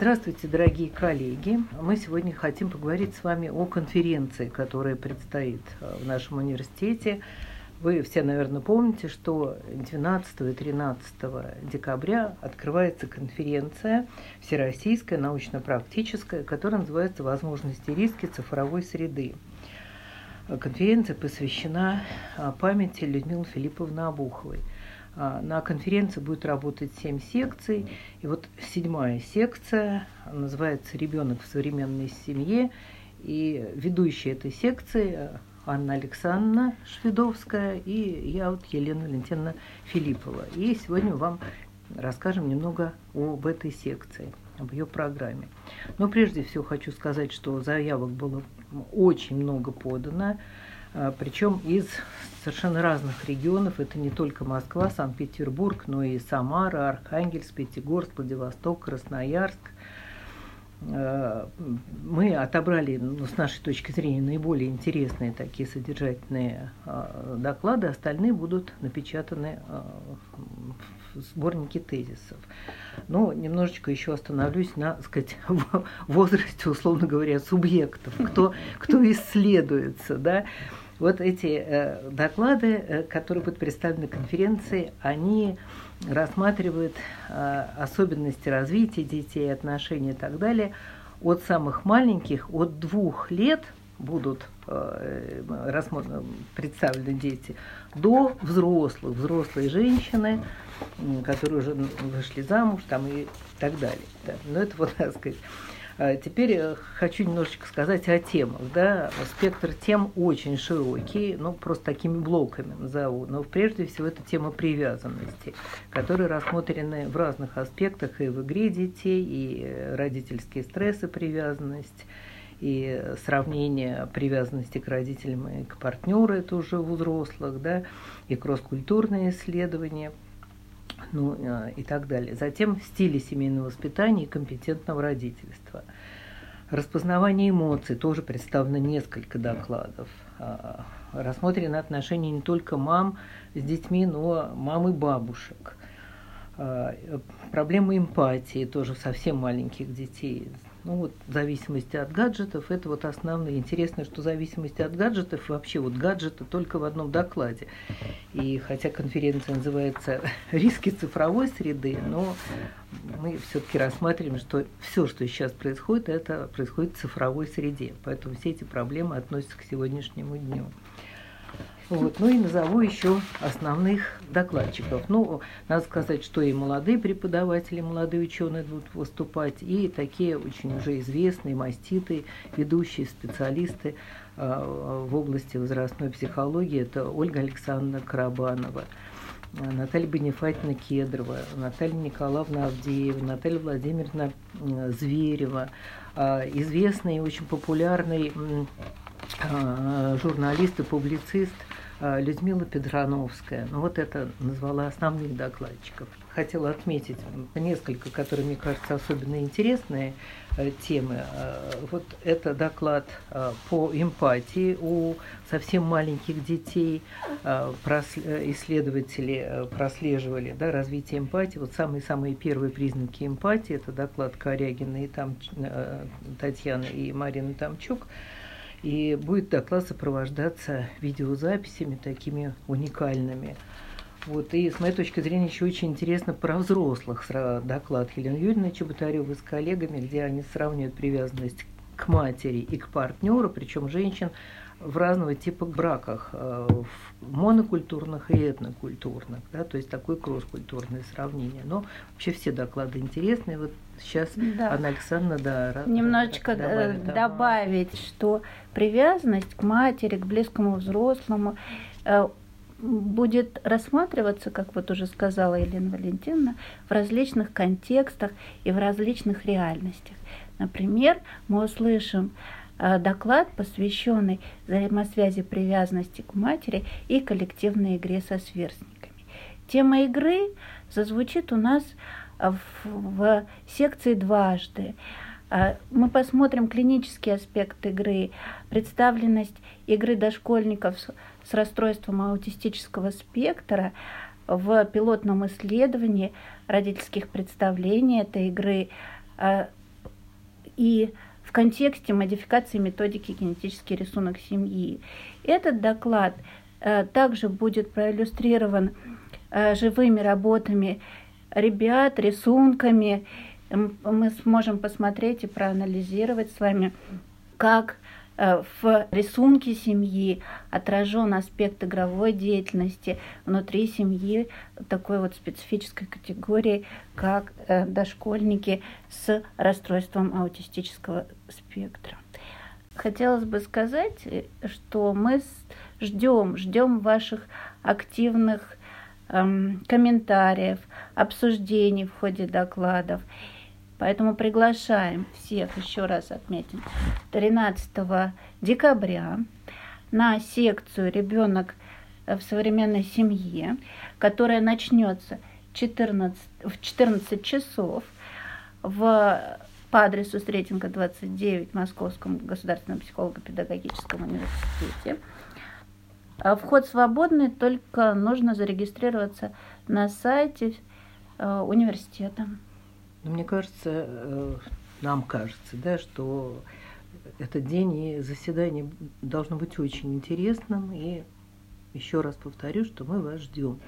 Здравствуйте, дорогие коллеги. Мы сегодня хотим поговорить с вами о конференции, которая предстоит э, в нашем университете. Вы все, наверное, помните, что 12 и 13 декабря открывается конференция всероссийская, научно-практическая, которая называется «Возможности и риски цифровой среды». Конференция посвящена э, памяти Людмилы Филипповны Обуховой – а, на конференции будет работать семь секций. И вот седьмая секция называется «Ребенок в современной семье». И ведущая этой секции Анна Александровна Шведовская и я вот Елена Валентиновна Филиппова. И сегодня вам расскажем немного об этой секции, об ее программе. Но прежде всего хочу сказать, что заявок было очень много подано. А, причем из совершенно разных регионов. Это не только Москва, Санкт-Петербург, но и Самара, Архангельск, Пятигорск, Владивосток, Красноярск. А, мы отобрали, ну, с нашей точки зрения, наиболее интересные такие содержательные а, доклады, остальные будут напечатаны сборнике тезисов. Но немножечко еще остановлюсь на, так сказать, возрасте, условно говоря, субъектов, кто, кто исследуется, да. Вот эти э, доклады, э, которые будут представлены конференции, они рассматривают э, особенности развития детей, отношений и так далее от самых маленьких, от двух лет будут э, представлены дети, до взрослых, взрослые женщины, которые уже вышли замуж там и так далее. Да. Но это вот, так сказать, а теперь э, хочу немножечко сказать о темах. Да? Спектр тем очень широкий, ну, просто такими блоками назову. Но прежде всего это тема привязанности, которые рассмотрены в разных аспектах и в игре детей, и э, родительские стрессы привязанность, и сравнение привязанности к родителям и к партнеру, это уже у взрослых, да, и кросс-культурные исследования – ну э, и так далее. Затем стили семейного воспитания и компетентного родительства. Распознавание эмоций тоже представлено несколько докладов. А, рассмотрены отношения не только мам с детьми, но мам и бабушек. А, проблемы эмпатии тоже совсем маленьких детей ну вот в зависимости от гаджетов, это вот основное. Интересно, что в зависимости от гаджетов, вообще вот гаджеты только в одном докладе. И хотя конференция называется «Риски цифровой среды», но мы все-таки рассматриваем, что все, что сейчас происходит, это происходит в цифровой среде. Поэтому все эти проблемы относятся к сегодняшнему дню. Вот. Ну и назову еще основных докладчиков. Ну, надо сказать, что и молодые преподаватели, молодые ученые будут выступать, и такие очень уже известные, маститые, ведущие специалисты э, в области возрастной психологии. Это Ольга Александровна Карабанова. Наталья Бенефатьевна Кедрова, Наталья Николаевна Авдеева, Наталья Владимировна Зверева, э, известный и очень популярный э, журналист и публицист Людмила Педрановская. Ну вот это назвала основных докладчиков. Хотела отметить несколько, которые, мне кажется, особенно интересные э, темы. Э, вот это доклад по эмпатии у совсем маленьких детей. Исследователи прослеживали да, развитие эмпатии. Вот самые-самые первые признаки эмпатии – это доклад Корягина и там, Татьяны и Марины Тамчук – и будет доклад сопровождаться видеозаписями такими уникальными. Вот, и с моей точки зрения еще очень интересно про взрослых доклад Елены Юрьевны Чеботаревой с коллегами, где они сравнивают привязанность к матери и к партнеру, причем женщин в разного типа браках, э, в монокультурных и этнокультурных, да, то есть такое кросс-культурное сравнение. Но вообще все доклады интересные. Вот сейчас да. Анна Александровна, да, немножечко добавит, да. добавить, что привязанность к матери, к близкому взрослому э, будет рассматриваться, как вот уже сказала Елена Валентиновна, в различных контекстах и в различных реальностях. Например, мы услышим Э, доклад, посвященный взаимосвязи привязанности к матери и коллективной игре со сверстниками. Тема игры зазвучит у нас в, секции дважды. Э, мы посмотрим клинический аспект игры, представленность игры дошкольников с, с расстройством аутистического спектра в пилотном исследовании родительских представлений этой игры, э, и в контексте модификации методики генетический рисунок семьи. Этот доклад э, также будет проиллюстрирован э, живыми работами ребят, рисунками. Мы сможем посмотреть и проанализировать с вами, как в рисунке семьи отражен аспект игровой деятельности внутри семьи такой вот специфической категории, как э, дошкольники с расстройством аутистического спектра. Хотелось бы сказать, что мы ждем, ждем ваших активных эм, комментариев, обсуждений в ходе докладов. Поэтому приглашаем всех, еще раз отметим, 13 декабря на секцию «Ребенок в современной семье», которая начнется 14, в 14 часов в, по адресу Сретенко 29 в Московском государственном психолого-педагогическом университете. А вход свободный, только нужно зарегистрироваться на сайте э, университета. Но мне кажется, э, нам кажется, да, что этот день и заседание должно быть очень интересным. И еще раз повторю, что мы вас ждем.